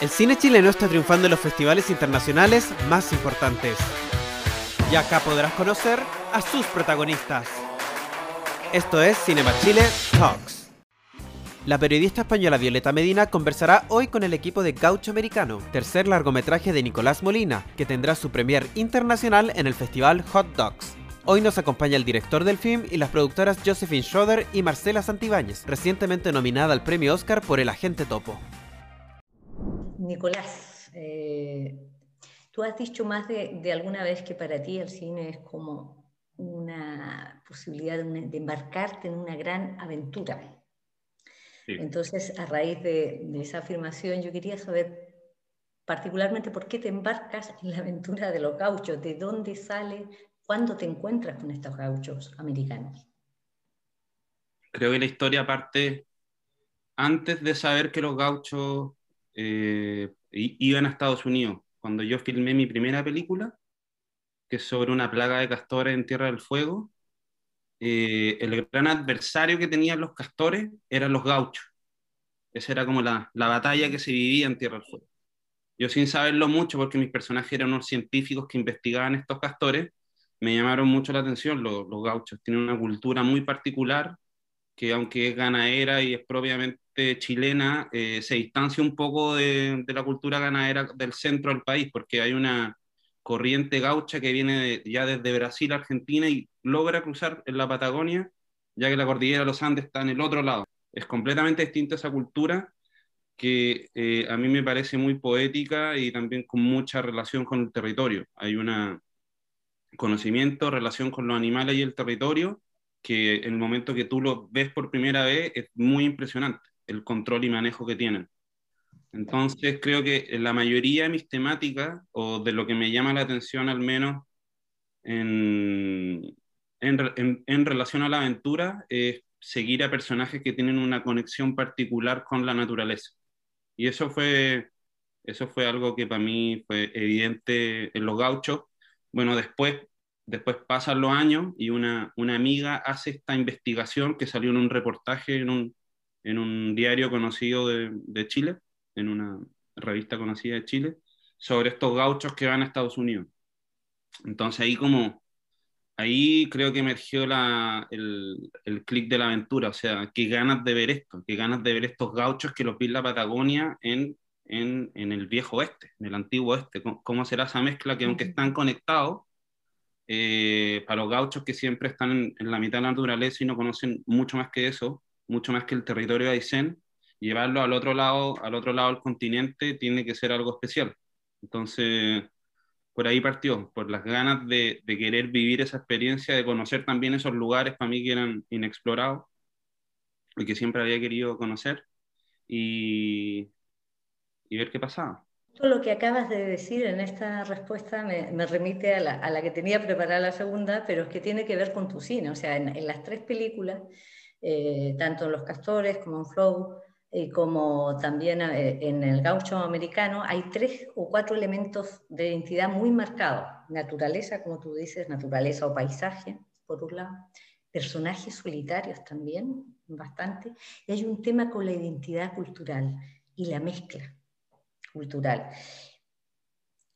El cine chileno está triunfando en los festivales internacionales más importantes. Y acá podrás conocer a sus protagonistas. Esto es Cinema Chile Talks. La periodista española Violeta Medina conversará hoy con el equipo de Gaucho Americano, tercer largometraje de Nicolás Molina, que tendrá su premier internacional en el festival Hot Dogs. Hoy nos acompaña el director del film y las productoras Josephine Schroeder y Marcela Santibáñez, recientemente nominada al premio Oscar por El Agente Topo. Nicolás, eh, tú has dicho más de, alguna vez que para ti el cine es como una posibilidad de, embarcarte en una gran aventura. Entonces, a raíz de, esa afirmación, yo quería saber particularmente por qué te embarcas en la aventura de los gauchos, de dónde sale, cuándo te encuentras con estos gauchos americanos. Creo que la historia parte antes de saber que los gauchos eh, iban a Estados Unidos. Cuando yo filmé mi primera película, que es sobre una plaga de castores en Tierra del Fuego, eh, el gran adversario que tenían los castores eran los gauchos. Esa era como la, la, batalla que se vivía en Tierra del Fuego. Yo sin saberlo mucho, porque mis personajes eran unos científicos que investigaban estos castores, me llamaron mucho la atención los, los gauchos. Tienen una cultura muy particular, que aunque es ganadera y es propiamente chilena eh, se distancia un poco de, la cultura ganadera del centro del país, porque hay una corriente gaucha que viene ya desde Brasil, Argentina y logra cruzar en la Patagonia, ya que la cordillera de los Andes está en el otro lado. Es completamente distinta esa cultura que eh, a mí me parece muy poética y también con mucha relación con el territorio. Hay un conocimiento, relación con los animales y el territorio, que en el momento que tú lo ves por primera vez es muy impresionante el control y manejo que tienen. Entonces creo que la mayoría de mis temáticas, o de lo que me llama la atención al menos en, en, en, relación a la aventura, es seguir a personajes que tienen una conexión particular con la naturaleza. Y eso fue, eso fue algo que para mí fue evidente en los gauchos. Bueno, después, después pasan los años y una, una amiga hace esta investigación que salió en un reportaje en un, en un diario conocido de, de, Chile, en una revista conocida de Chile, sobre estos gauchos que van a Estados Unidos. Entonces ahí como, ahí creo que emergió la, el, el clic de la aventura, o sea, qué ganas de ver esto, qué ganas de ver estos gauchos que los vi en la Patagonia en, en, en el viejo oeste, en el antiguo oeste, cómo será esa mezcla que aunque están conectados, eh, para los gauchos que siempre están en, en, la mitad de la naturaleza y no conocen mucho más que eso, mucho más que el territorio Aysén, llevarlo al otro lado, al otro lado del continente tiene que ser algo especial. Entonces, por ahí partió, por las ganas de, de querer vivir esa experiencia, de conocer también esos lugares para mí que eran inexplorados y que siempre había querido conocer y, y ver qué pasaba. Todo lo que acabas de decir en esta respuesta me, me remite a la, a la, que tenía preparada la segunda, pero es que tiene que ver con tu cine. O sea, en, en las tres películas eh, tanto en Los Castores como en Flow, y como también eh, en el gaucho americano, hay tres o cuatro elementos de identidad muy marcados. Naturaleza, como tú dices, naturaleza o paisaje, por un lado. Personajes solitarios también, bastante. Y hay un tema con la identidad cultural y la mezcla cultural.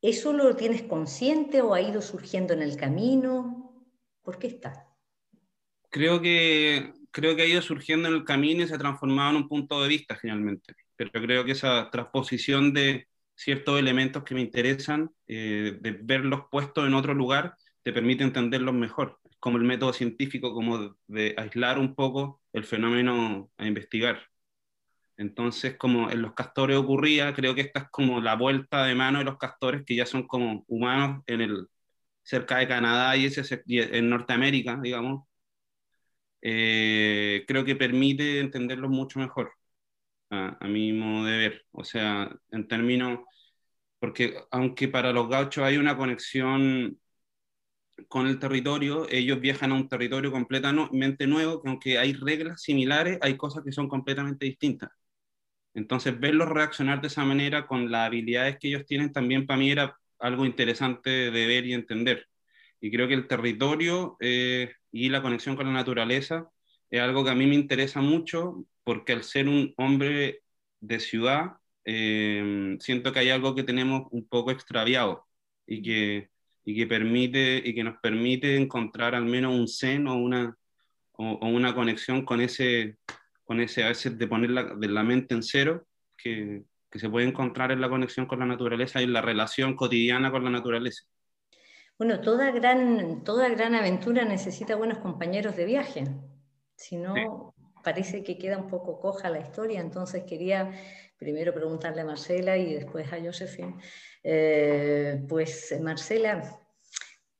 ¿Eso lo tienes consciente o ha ido surgiendo en el camino? ¿Por qué está? Creo que creo que ha ido surgiendo en el camino y se ha transformado en un punto de vista finalmente. Pero creo que esa transposición de ciertos elementos que me interesan, eh, de verlos puestos en otro lugar, te permite entenderlos mejor. Como el método científico, como de, aislar un poco el fenómeno a investigar. Entonces, como en los castores ocurría, creo que esta es como la vuelta de mano de los castores que ya son como humanos en el, cerca de Canadá y, ese, en Norteamérica, digamos, eh, creo que permite entenderlos mucho mejor, a, a, mi modo de ver. O sea, en términos, porque aunque para los gauchos hay una conexión con el territorio, ellos viajan a un territorio completamente nuevo, que aunque hay reglas similares, hay cosas que son completamente distintas. Entonces, verlos reaccionar de esa manera con las habilidades que ellos tienen también para mí era algo interesante de ver y entender. Y creo que el territorio eh, y la conexión con la naturaleza es algo que a mí me interesa mucho porque al ser un hombre de ciudad, eh, siento que hay algo que tenemos un poco extraviado y que, y que, permite, y que nos permite encontrar al menos un seno o una, o, una conexión con ese, con ese, a veces de poner la, de la mente en cero, que, que se puede encontrar en la conexión con la naturaleza y en la relación cotidiana con la naturaleza. Bueno, toda gran, toda gran aventura necesita buenos compañeros de viaje. Si no, parece que queda un poco coja la historia. Entonces quería primero preguntarle a Marcela y después a Josephine. Eh, pues Marcela,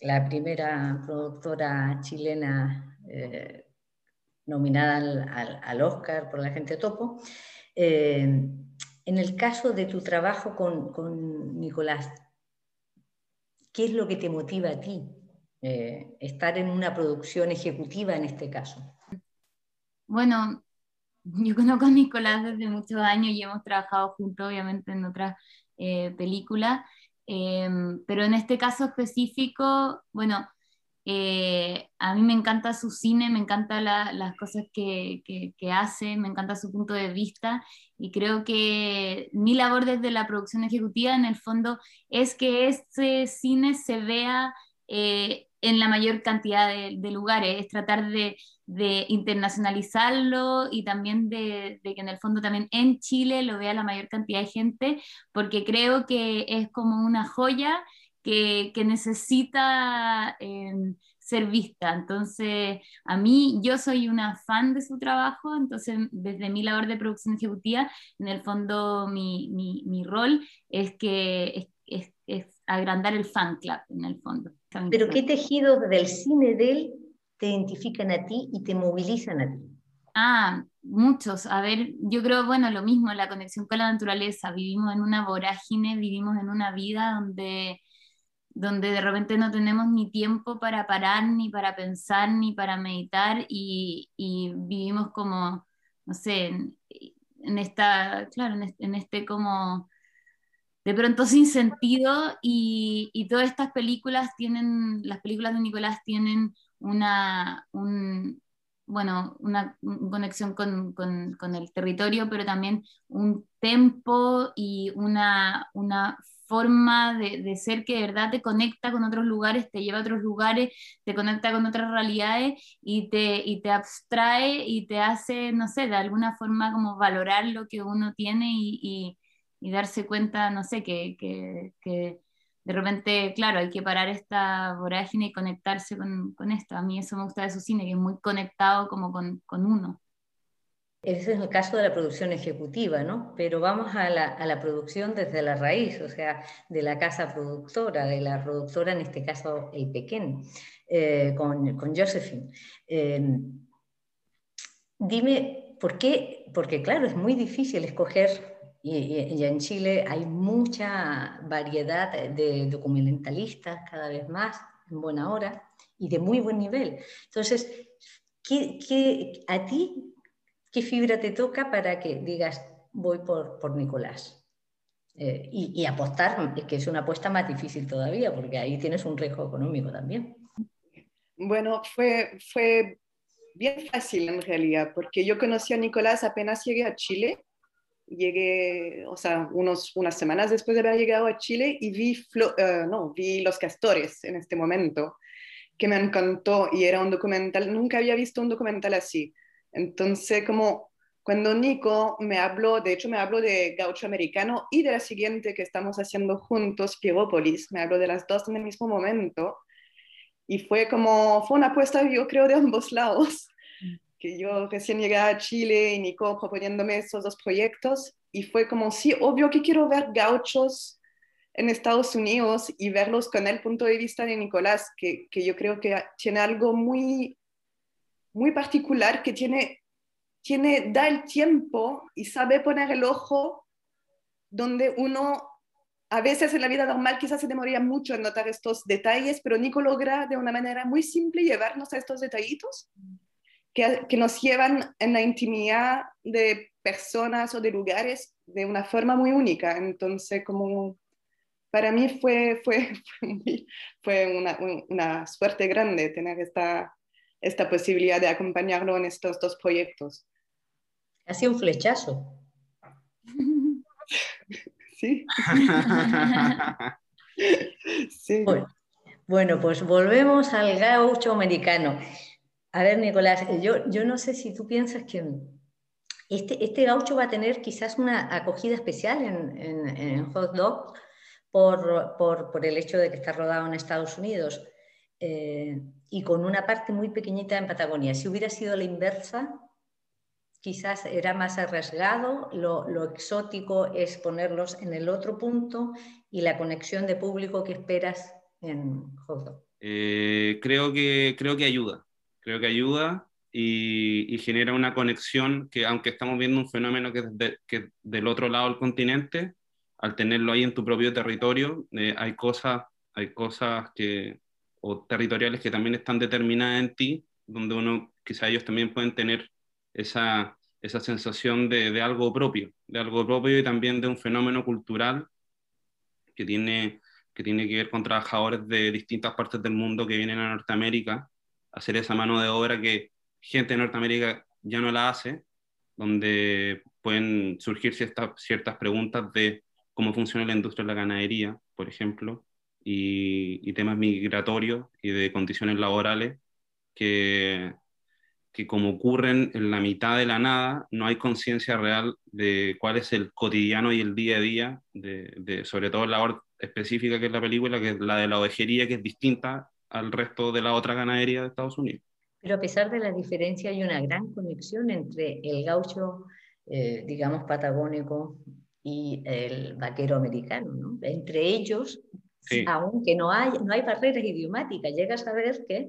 la primera productora chilena eh, nominada al, Oscar por la gente topo. Eh, en el caso de tu trabajo con, con Nicolás, ¿Qué es lo que te motiva a ti eh, estar en una producción ejecutiva en este caso? Bueno, yo conozco a Nicolás desde muchos años y hemos trabajado juntos, obviamente, en otras eh, películas, em, pero en este caso específico, bueno, eh, a mí me encanta su cine, me encantan las cosas que, que, hace, me encanta su punto de vista y creo que mi labor desde la producción ejecutiva en el fondo es que este cine se vea eh, en la mayor cantidad de, lugares, es tratar de, internacionalizarlo y también de, que en el fondo también en Chile lo vea la mayor cantidad de gente, porque creo que es como una joya que, necesita em, ser vista. Entonces, a mí, yo soy una fan de su trabajo, entonces desde mi labor de producción ejecutiva, en el fondo mi, mi, rol es que es, es, agrandar el fan club, en el fondo. Pero ¿qué tejidos del cine de él te identifican a ti y te movilizan a ti? Ah, muchos. A ver, yo creo, bueno, lo mismo, la conexión con la naturaleza. Vivimos en una vorágine, vivimos en una vida donde donde de repente no tenemos ni tiempo para parar, ni para pensar, ni para meditar y, vivimos como, no sé, en, esta, claro, en este, como de pronto sin sentido y, todas estas películas tienen, las películas de Nicolás tienen una, bueno, una, conexión con, con, el territorio, pero también un tempo y una, una forma de, ser que de verdad te conecta con otros lugares, te lleva a otros lugares, te conecta con otras realidades y te, y te abstrae y te hace, no sé, de alguna forma como valorar lo que uno tiene y, y, darse cuenta, no sé, que, que, que, de repente, claro, hay que parar esta vorágine y conectarse con, con, esto. A mí eso me gusta de su cine, que es muy conectado como con, con uno. Ese es el caso de la producción ejecutiva, ¿no? Pero vamos a la, a la, producción desde la raíz, o sea, de la casa productora, de la productora, en este caso el Pequén, eh, con, con, Josephine. Em, dime, ¿por qué? Porque claro, es muy difícil escoger, y, en Chile hay mucha variedad de documentalistas cada vez más, en buena hora, y de muy buen nivel. Entonces, ¿qué, qué, a ti qué fibra te toca para que digas, voy por, por Nicolás. Eh, y, apostar, que es una apuesta más difícil todavía, porque ahí tienes un riesgo económico también. Bueno, fue, fue bien fácil en realidad, porque yo conocí a Nicolás apenas llegué a Chile. Llegué, o sea, unos, unas semanas después de haber llegado a Chile y vi, eh, no, vi Los Castores en este momento, que me encantó y era un documental, nunca había visto un documental así entonces, como cuando Nico me habló, de hecho me habló de Gaucho Americano y de la siguiente que estamos haciendo juntos, Pierópolis, me habló de las dos en el mismo momento. Y fue como, fue una apuesta yo creo de ambos lados, que yo recién llegué a Chile y Nico proponiéndome esos dos proyectos. Y fue como, sí, obvio que quiero ver gauchos en Estados Unidos y verlos con el punto de vista de Nicolás, que, que yo creo que tiene algo muy muy particular que tiene, tiene, da el tiempo y sabe poner el ojo donde uno a veces en la vida normal quizás se demoraría mucho en notar estos detalles, pero Nico logra de una manera muy simple llevarnos a estos detallitos que, que, nos llevan en la intimidad de personas o de lugares de una forma muy única. Entonces, como para mí fue, fue, fue, una, una, suerte grande tener esta, esta posibilidad de acompañarlo en estos dos proyectos. Ha sido un flechazo. Sí. sí. Bueno, pues volvemos al gaucho americano. A ver, Nicolás, yo, yo no sé si tú piensas que este, este gaucho va a tener quizás una acogida especial en, en, Hot Dog por, por, por, el hecho de que está rodado en Estados Unidos eh, y con una parte muy pequeñita en Patagonia. Si hubiera sido la inversa, quizás era más arriesgado, lo, exótico es ponerlos en el otro punto y la conexión de público que esperas en Hot. Eh, creo, que, creo que ayuda, creo que ayuda y, genera una conexión que aunque estamos viendo un fenómeno que, que del otro lado del continente, al tenerlo ahí en tu propio territorio, eh, hay cosas, hay cosas que, o territoriales que también están determinadas en ti, donde uno, quizá ellos también pueden tener esa, esa sensación de, de, algo propio, de algo propio y también de un fenómeno cultural que tiene, que tiene que ver con trabajadores de distintas partes del mundo que vienen a Norteamérica a hacer esa mano de obra que gente de Norteamérica ya no la hace, donde pueden surgir ciertas, ciertas preguntas de cómo funciona la industria de la ganadería, por ejemplo, y, temas migratorios y de condiciones laborales que, que como ocurren en la mitad de la nada, no hay conciencia real de cuál es el cotidiano y el día a día, de, de, sobre todo la labor específica que es la película, que es la de la ovejería, que es distinta al resto de la otra ganadería de Estados Unidos. Pero a pesar de la diferencia hay una gran conexión entre el gaucho, eh, digamos, patagónico y el vaquero americano. ¿no? Entre ellos, aunque no hay, no hay barreras idiomáticas, llegas a ver que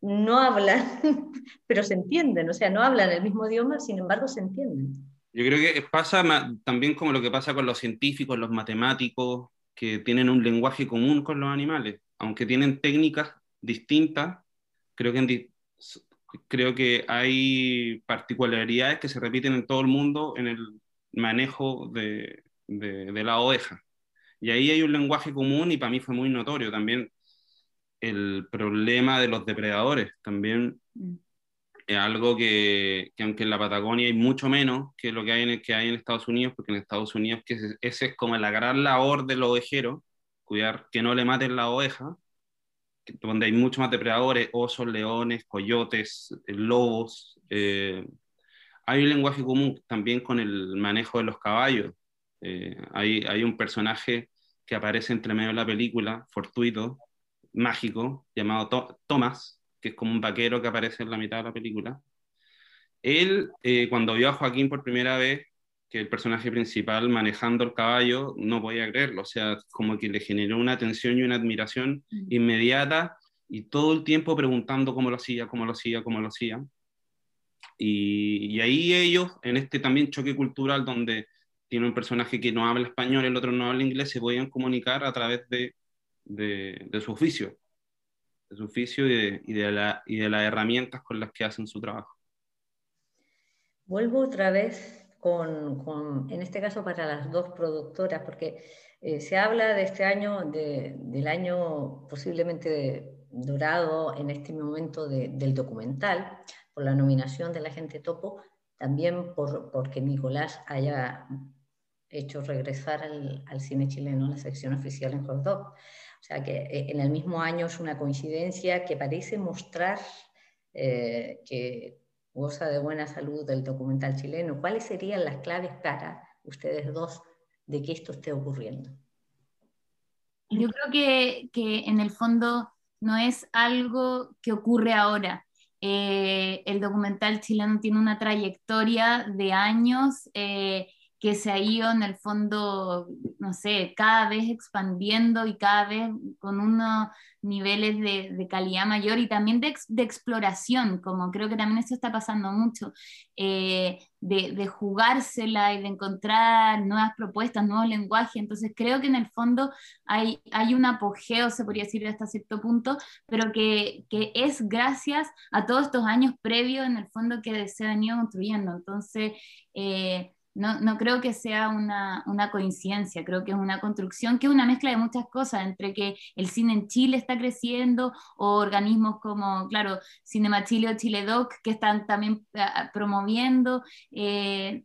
no hablan, pero se entienden, o sea, no hablan el mismo idioma, sin embargo se entienden. Yo creo que pasa también como lo que pasa con los científicos, los matemáticos, que tienen un lenguaje común con los animales, aunque tienen técnicas distintas, creo que en, creo que hay particularidades que se repiten en todo el mundo en el manejo de, de, la oveja. Y ahí hay un lenguaje común y para mí fue muy notorio también el problema de los depredadores. También mm. es algo que, que, aunque en la Patagonia hay mucho menos que lo que hay en, que hay en Estados Unidos, porque en Estados Unidos que ese es como la gran labor del ovejero, cuidar que no le maten la oveja, donde hay mucho más depredadores, osos, leones, coyotes, eh, lobos. Eh, hay un lenguaje común también con el manejo de los caballos. Eh, hay, hay, un personaje que aparece entre medio de la película, fortuito, mágico, llamado Thomas, que es como un vaquero que aparece en la mitad de la película. Él, cuando vio a Joaquín por primera vez, que el personaje principal manejando el caballo no podía creerlo, o sea, como que le generó una atención y una admiración inmediata y todo el tiempo preguntando cómo lo hacía, cómo lo hacía, cómo lo hacía. Y, ahí ellos, en este también choque cultural donde tiene un personaje que no habla español, el otro no habla inglés, se podían comunicar a través de, de, su oficio, de su oficio y y, de la, y de las herramientas con las que hacen su trabajo. Vuelvo otra vez con, en este caso para las dos productoras, porque eh, se habla de este año, del año posiblemente dorado en este momento del documental, por la nominación de la gente topo, también por, porque Nicolás haya hecho regresar al, al cine chileno la sección oficial en Hot O sea que eh, en el mismo año es una coincidencia que parece mostrar eh, que goza de buena salud del documental chileno. ¿Cuáles serían las claves para ustedes dos de que esto esté ocurriendo? Yo creo que, que en el fondo no es algo que ocurre ahora. Eh, el documental chileno tiene una trayectoria de años. Eh, que se ha ido en el fondo, no sé, cada vez expandiendo y cada vez con unos niveles de, calidad mayor y también de, exploración, como creo que también eso está pasando mucho, eh, de, jugársela y de encontrar nuevas propuestas, nuevos lenguajes. Entonces creo que en el fondo hay, hay un apogeo, se podría decir hasta cierto punto, pero que, que es gracias a todos estos años previos en el fondo que se ha venido construyendo. Entonces, eh, no, no creo que sea una, una, coincidencia, creo que es una construcción que es una mezcla de muchas cosas, entre que el cine en Chile está creciendo o organismos como, claro, Cinema Chile o Chile Doc que están también ah, promoviendo, eh,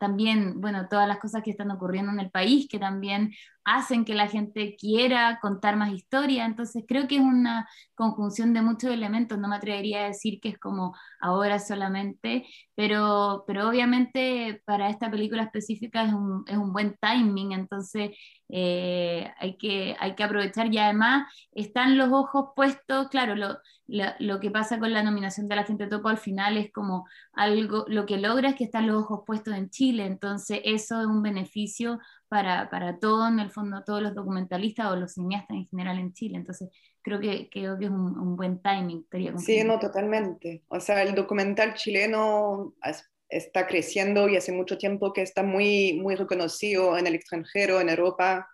también, bueno, todas las cosas que están ocurriendo en el país, que también hacen que la gente quiera contar más historia. Entonces creo que es una conjunción de muchos elementos. No me atrevería a decir que es como ahora solamente, pero, pero obviamente para esta película específica es un, es un buen timing. Entonces eh, hay, que, hay que aprovechar y además están los ojos puestos, claro, lo, lo, que pasa con la nominación de la gente topo al final es como algo, lo que logra es que están los ojos puestos en Chile, entonces eso es un beneficio para, para todo, en el fondo, todos los documentalistas o los cineastas en general en Chile, entonces creo que, creo que es un, buen timing. Sí, no, totalmente. O sea, el documental chileno está creciendo y hace mucho tiempo que está muy, muy reconocido en el extranjero, en Europa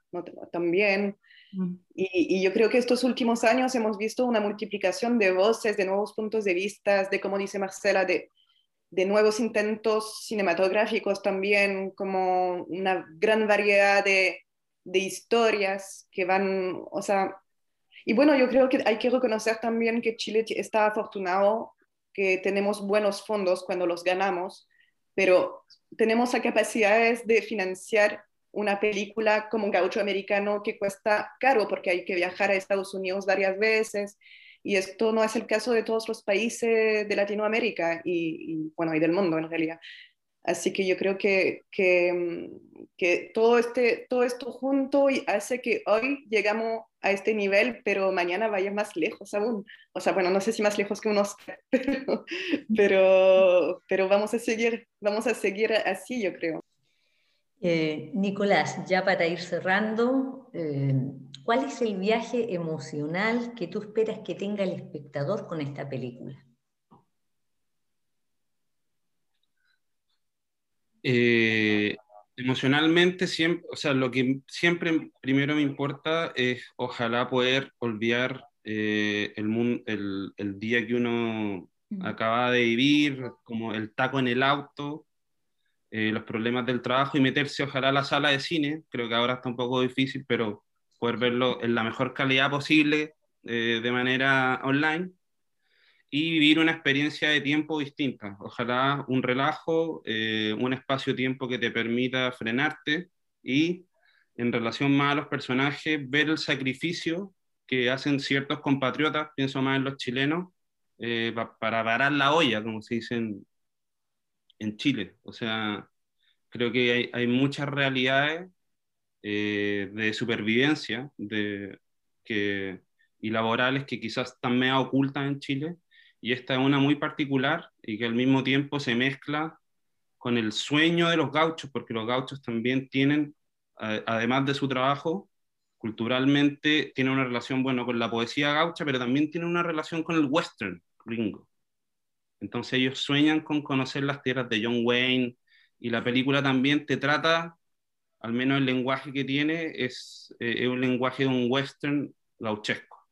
también. Mm. Y, yo creo que estos últimos años hemos visto una multiplicación de voces, de nuevos puntos de vista, de, como dice Marcela, de, de nuevos intentos cinematográficos también, como una gran variedad de, de historias que van, o sea, y bueno, yo creo que hay que reconocer también que Chile está afortunado que tenemos buenos fondos cuando los ganamos, pero tenemos la capacidades de financiar una película como un gaucho americano que cuesta caro porque hay que viajar a Estados Unidos varias veces y esto no es el caso de todos los países de Latinoamérica y, bueno, y del mundo en realidad. Así que yo creo que, que, que, todo, este, todo esto junto y hace que hoy llegamos a este nivel, pero mañana vaya más lejos aún. O sea, bueno, no sé si más lejos que unos, pero, pero, pero vamos, a seguir, vamos a seguir así, yo creo. Eh, Nicolás, ya para ir cerrando, eh, ¿cuál es el viaje emocional que tú esperas que tenga el espectador con esta película? Eh, emocionalmente, siempre, o sea, lo que siempre primero me importa es ojalá poder olvidar eh, el, mundo, el, el, día que uno acaba de vivir, como el taco en el auto, eh, los problemas del trabajo y meterse ojalá a la sala de cine. Creo que ahora está un poco difícil, pero poder verlo en la mejor calidad posible de manera online y vivir una experiencia de tiempo distinta. Ojalá un relajo, eh, un espacio-tiempo que te permita frenarte y en relación más a los personajes, ver el sacrificio que hacen ciertos compatriotas, pienso más en los chilenos, eh, para parar la olla, como se dice en, Chile. O sea, creo que hay, hay muchas realidades eh, de supervivencia de, que, y laborales que quizás están medio ocultas en Chile y esta es una muy particular y que al mismo tiempo se mezcla con el sueño de los gauchos, porque los gauchos también tienen, además de su trabajo, culturalmente tienen una relación, bueno, con la poesía gaucha, pero también tienen una relación con el western gringo. Entonces ellos sueñan con conocer las tierras de John Wayne y la película también te trata, al menos el lenguaje que tiene, es, eh, es un lenguaje de un western gauchesco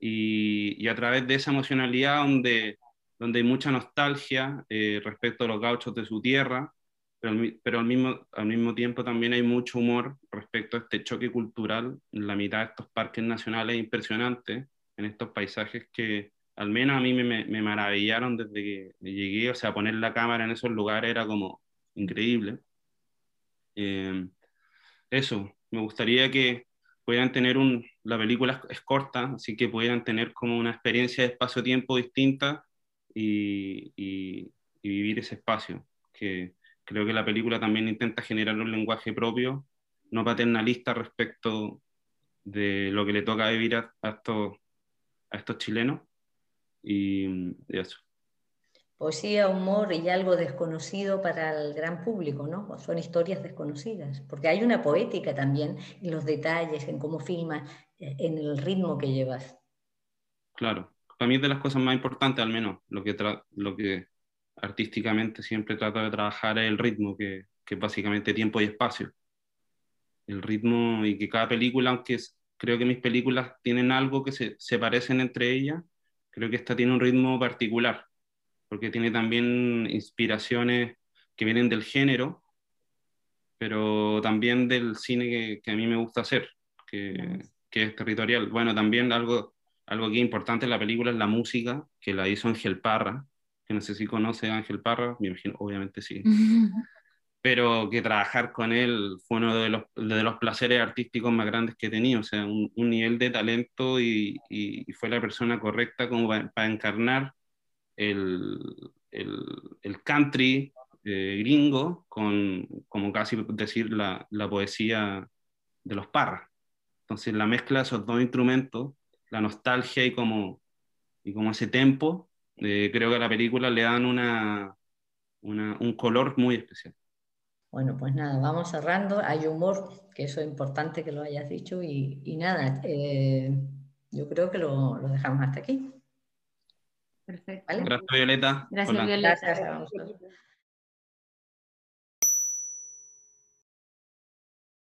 y, a través de esa emocionalidad donde, donde hay mucha nostalgia eh, respecto a los gauchos de su tierra, pero, pero, al, mismo, al mismo tiempo también hay mucho humor respecto a este choque cultural en la mitad de estos parques nacionales impresionantes, en estos paisajes que al menos a mí me, me maravillaron desde que llegué, o sea, poner la cámara en esos lugares era como increíble. Eh, eso, me gustaría que puedan tener un, la película es corta, así que pudieran tener como una experiencia de espacio-tiempo distinta y, vivir ese espacio, que creo que la película también intenta generar un lenguaje propio, no paternalista respecto de lo que le toca vivir a, estos, a estos chilenos. Y eso poesía, humor y algo desconocido para el gran público, ¿no? Son historias desconocidas, porque hay una poética también en los detalles, en cómo filmas, en el ritmo que llevas. Claro, para mí es de las cosas más importantes, al menos, lo que, lo que artísticamente siempre trato de trabajar es el ritmo, que, que es básicamente tiempo y espacio. El ritmo y que cada película, aunque creo que mis películas tienen algo que se, se parecen entre ellas, creo que esta tiene un ritmo particular, porque tiene también inspiraciones que vienen del género, pero también del cine que, a mí me gusta hacer, que, que, es territorial. Bueno, también algo, algo que es importante en la película es la música, que la hizo Ángel Parra, que no sé si conoce a Ángel Parra, me imagino, obviamente sí. pero que trabajar con él fue uno de los, de los placeres artísticos más grandes que he tenido, o sea, un, un nivel de talento y, y, fue la persona correcta como para, encarnar el, el, el country eh, gringo con, como casi decir, la, la poesía de los parras. Entonces, la mezcla de esos dos instrumentos, la nostalgia y como, y como ese tempo, eh, creo que a la película le dan una, una, un color muy especial. Bueno, pues nada, vamos cerrando. Hay humor, que eso es importante que lo hayas dicho, y, y nada, eh, yo creo que lo, lo, dejamos hasta aquí. Perfecto. Gracias, Violeta. Gracias, Violeta. Gracias a vosotros.